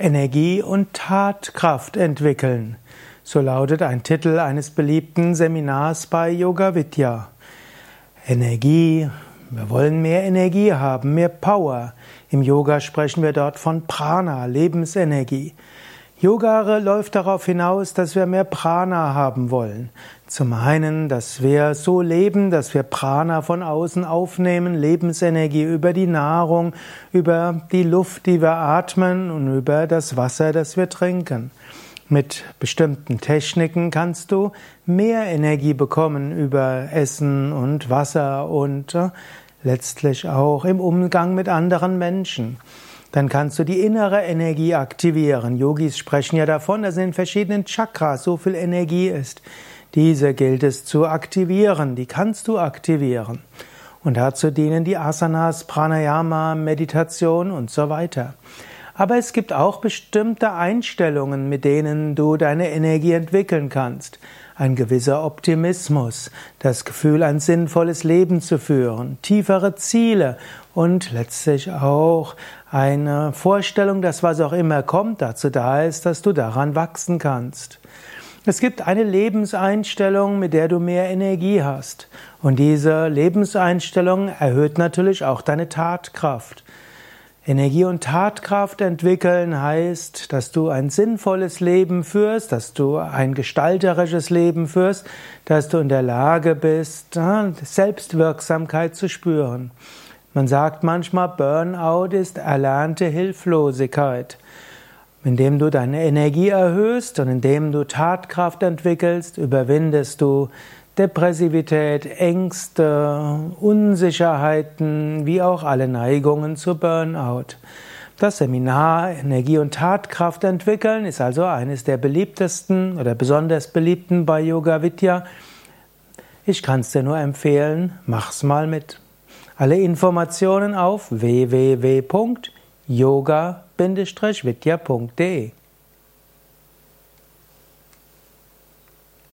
Energie und Tatkraft entwickeln. So lautet ein Titel eines beliebten Seminars bei Yoga Vidya. Energie, wir wollen mehr Energie haben, mehr Power. Im Yoga sprechen wir dort von Prana, Lebensenergie. Yoga läuft darauf hinaus, dass wir mehr Prana haben wollen. Zum einen, dass wir so leben, dass wir Prana von außen aufnehmen, Lebensenergie über die Nahrung, über die Luft, die wir atmen und über das Wasser, das wir trinken. Mit bestimmten Techniken kannst du mehr Energie bekommen über Essen und Wasser und äh, letztlich auch im Umgang mit anderen Menschen dann kannst du die innere Energie aktivieren. Yogis sprechen ja davon, dass in verschiedenen Chakras so viel Energie ist. Diese gilt es zu aktivieren, die kannst du aktivieren. Und dazu dienen die Asanas, Pranayama, Meditation und so weiter. Aber es gibt auch bestimmte Einstellungen, mit denen du deine Energie entwickeln kannst. Ein gewisser Optimismus, das Gefühl, ein sinnvolles Leben zu führen, tiefere Ziele und letztlich auch eine Vorstellung, dass was auch immer kommt, dazu da ist, dass du daran wachsen kannst. Es gibt eine Lebenseinstellung, mit der du mehr Energie hast. Und diese Lebenseinstellung erhöht natürlich auch deine Tatkraft. Energie und Tatkraft entwickeln heißt, dass du ein sinnvolles Leben führst, dass du ein gestalterisches Leben führst, dass du in der Lage bist, Selbstwirksamkeit zu spüren. Man sagt manchmal, Burnout ist erlernte Hilflosigkeit. Indem du deine Energie erhöhst und indem du Tatkraft entwickelst, überwindest du Depressivität, Ängste, Unsicherheiten, wie auch alle Neigungen zu Burnout. Das Seminar Energie und Tatkraft entwickeln ist also eines der beliebtesten oder besonders beliebten bei Yoga Vidya. Ich kann es dir nur empfehlen, mach's mal mit. Alle Informationen auf www.yoga-vidya.de